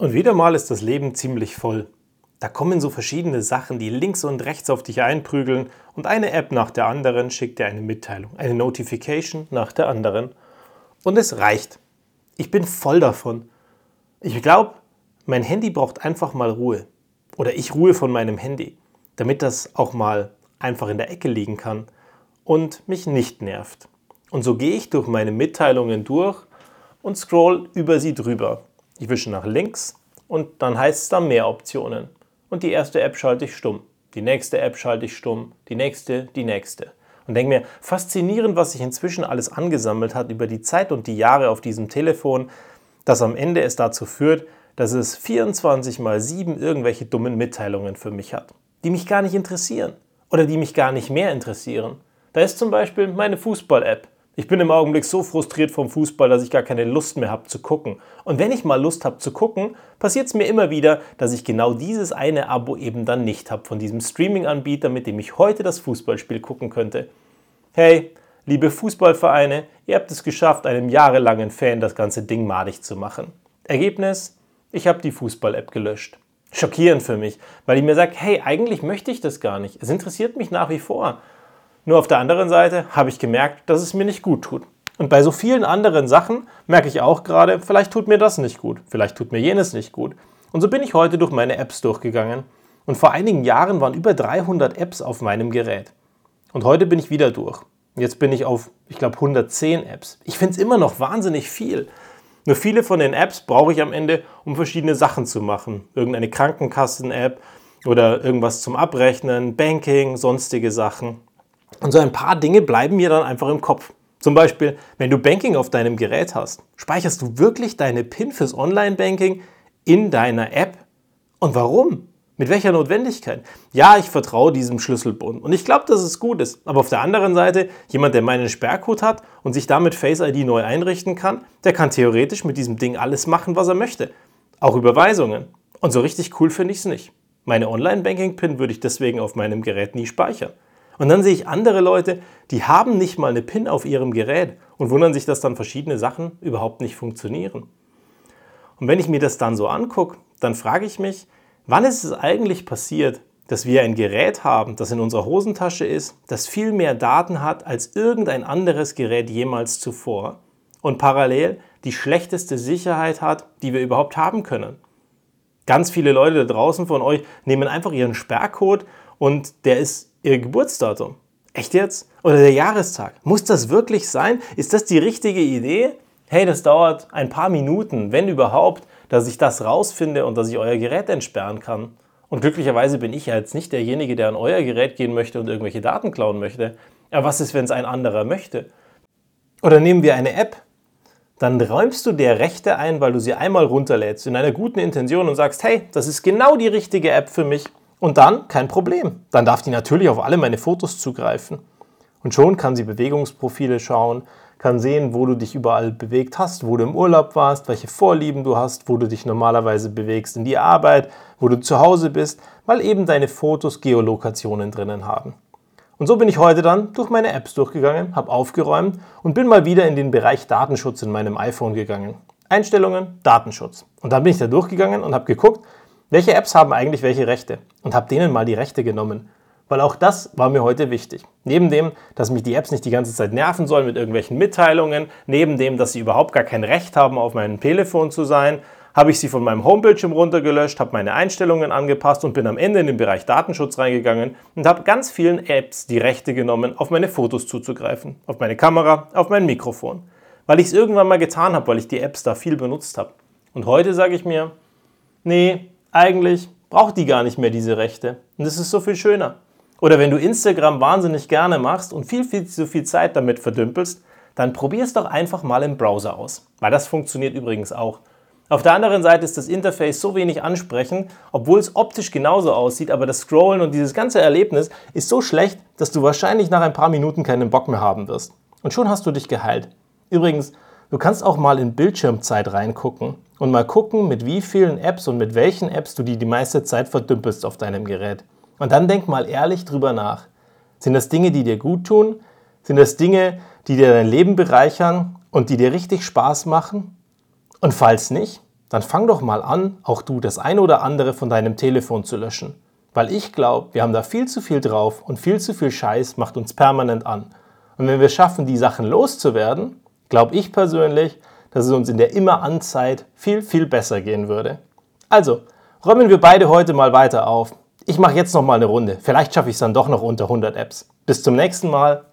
Und wieder mal ist das Leben ziemlich voll. Da kommen so verschiedene Sachen, die links und rechts auf dich einprügeln und eine App nach der anderen schickt dir eine Mitteilung, eine Notification nach der anderen. Und es reicht. Ich bin voll davon. Ich glaube, mein Handy braucht einfach mal Ruhe. Oder ich Ruhe von meinem Handy, damit das auch mal einfach in der Ecke liegen kann und mich nicht nervt. Und so gehe ich durch meine Mitteilungen durch und scroll über sie drüber. Ich wische nach links und dann heißt es da mehr Optionen. Und die erste App schalte ich stumm. Die nächste App schalte ich stumm. Die nächste, die nächste. Und denke mir, faszinierend, was sich inzwischen alles angesammelt hat über die Zeit und die Jahre auf diesem Telefon, dass am Ende es dazu führt, dass es 24 mal 7 irgendwelche dummen Mitteilungen für mich hat, die mich gar nicht interessieren oder die mich gar nicht mehr interessieren. Da ist zum Beispiel meine Fußball-App. Ich bin im Augenblick so frustriert vom Fußball, dass ich gar keine Lust mehr habe zu gucken. Und wenn ich mal Lust habe zu gucken, passiert es mir immer wieder, dass ich genau dieses eine Abo eben dann nicht habe von diesem Streaming-Anbieter, mit dem ich heute das Fußballspiel gucken könnte. Hey, liebe Fußballvereine, ihr habt es geschafft, einem jahrelangen Fan das ganze Ding madig zu machen. Ergebnis? Ich habe die Fußball-App gelöscht. Schockierend für mich, weil ich mir sage, hey, eigentlich möchte ich das gar nicht. Es interessiert mich nach wie vor. Nur auf der anderen Seite habe ich gemerkt, dass es mir nicht gut tut. Und bei so vielen anderen Sachen merke ich auch gerade, vielleicht tut mir das nicht gut, vielleicht tut mir jenes nicht gut. Und so bin ich heute durch meine Apps durchgegangen. Und vor einigen Jahren waren über 300 Apps auf meinem Gerät. Und heute bin ich wieder durch. Jetzt bin ich auf, ich glaube, 110 Apps. Ich finde es immer noch wahnsinnig viel. Nur viele von den Apps brauche ich am Ende, um verschiedene Sachen zu machen. Irgendeine Krankenkassen-App oder irgendwas zum Abrechnen, Banking, sonstige Sachen. Und so ein paar Dinge bleiben mir dann einfach im Kopf. Zum Beispiel, wenn du Banking auf deinem Gerät hast, speicherst du wirklich deine PIN fürs Online-Banking in deiner App? Und warum? Mit welcher Notwendigkeit? Ja, ich vertraue diesem Schlüsselbund und ich glaube, dass es gut ist. Aber auf der anderen Seite, jemand, der meinen Sperrcode hat und sich damit Face ID neu einrichten kann, der kann theoretisch mit diesem Ding alles machen, was er möchte. Auch Überweisungen. Und so richtig cool finde ich es nicht. Meine Online-Banking-PIN würde ich deswegen auf meinem Gerät nie speichern. Und dann sehe ich andere Leute, die haben nicht mal eine PIN auf ihrem Gerät und wundern sich, dass dann verschiedene Sachen überhaupt nicht funktionieren. Und wenn ich mir das dann so angucke, dann frage ich mich, wann ist es eigentlich passiert, dass wir ein Gerät haben, das in unserer Hosentasche ist, das viel mehr Daten hat als irgendein anderes Gerät jemals zuvor und parallel die schlechteste Sicherheit hat, die wir überhaupt haben können. Ganz viele Leute da draußen von euch nehmen einfach ihren Sperrcode und der ist ihr Geburtsdatum. Echt jetzt? Oder der Jahrestag? Muss das wirklich sein? Ist das die richtige Idee? Hey, das dauert ein paar Minuten, wenn überhaupt, dass ich das rausfinde und dass ich euer Gerät entsperren kann. Und glücklicherweise bin ich ja jetzt nicht derjenige, der an euer Gerät gehen möchte und irgendwelche Daten klauen möchte. Aber was ist, wenn es ein anderer möchte? Oder nehmen wir eine App. Dann räumst du der Rechte ein, weil du sie einmal runterlädst in einer guten Intention und sagst, hey, das ist genau die richtige App für mich. Und dann kein Problem. Dann darf die natürlich auf alle meine Fotos zugreifen. Und schon kann sie Bewegungsprofile schauen, kann sehen, wo du dich überall bewegt hast, wo du im Urlaub warst, welche Vorlieben du hast, wo du dich normalerweise bewegst in die Arbeit, wo du zu Hause bist, weil eben deine Fotos Geolokationen drinnen haben. Und so bin ich heute dann durch meine Apps durchgegangen, habe aufgeräumt und bin mal wieder in den Bereich Datenschutz in meinem iPhone gegangen. Einstellungen, Datenschutz. Und dann bin ich da durchgegangen und habe geguckt, welche Apps haben eigentlich welche Rechte? Und habe denen mal die Rechte genommen. Weil auch das war mir heute wichtig. Neben dem, dass mich die Apps nicht die ganze Zeit nerven sollen mit irgendwelchen Mitteilungen, neben dem, dass sie überhaupt gar kein Recht haben, auf meinem Telefon zu sein, habe ich sie von meinem Homebildschirm runtergelöscht, habe meine Einstellungen angepasst und bin am Ende in den Bereich Datenschutz reingegangen und habe ganz vielen Apps die Rechte genommen, auf meine Fotos zuzugreifen, auf meine Kamera, auf mein Mikrofon. Weil ich es irgendwann mal getan habe, weil ich die Apps da viel benutzt habe. Und heute sage ich mir, nee, eigentlich braucht die gar nicht mehr diese Rechte. Und das ist so viel schöner. Oder wenn du Instagram wahnsinnig gerne machst und viel, viel zu viel Zeit damit verdümpelst, dann probier es doch einfach mal im Browser aus. Weil das funktioniert übrigens auch. Auf der anderen Seite ist das Interface so wenig ansprechend, obwohl es optisch genauso aussieht, aber das Scrollen und dieses ganze Erlebnis ist so schlecht, dass du wahrscheinlich nach ein paar Minuten keinen Bock mehr haben wirst. Und schon hast du dich geheilt. Übrigens, Du kannst auch mal in Bildschirmzeit reingucken und mal gucken, mit wie vielen Apps und mit welchen Apps du die die meiste Zeit verdümpelst auf deinem Gerät. Und dann denk mal ehrlich drüber nach. Sind das Dinge, die dir gut tun? Sind das Dinge, die dir dein Leben bereichern und die dir richtig Spaß machen? Und falls nicht, dann fang doch mal an, auch du das eine oder andere von deinem Telefon zu löschen. Weil ich glaube, wir haben da viel zu viel drauf und viel zu viel Scheiß macht uns permanent an. Und wenn wir schaffen, die Sachen loszuwerden, glaube ich persönlich, dass es uns in der Immer-An-Zeit viel, viel besser gehen würde. Also, räumen wir beide heute mal weiter auf. Ich mache jetzt noch mal eine Runde. Vielleicht schaffe ich es dann doch noch unter 100 Apps. Bis zum nächsten Mal.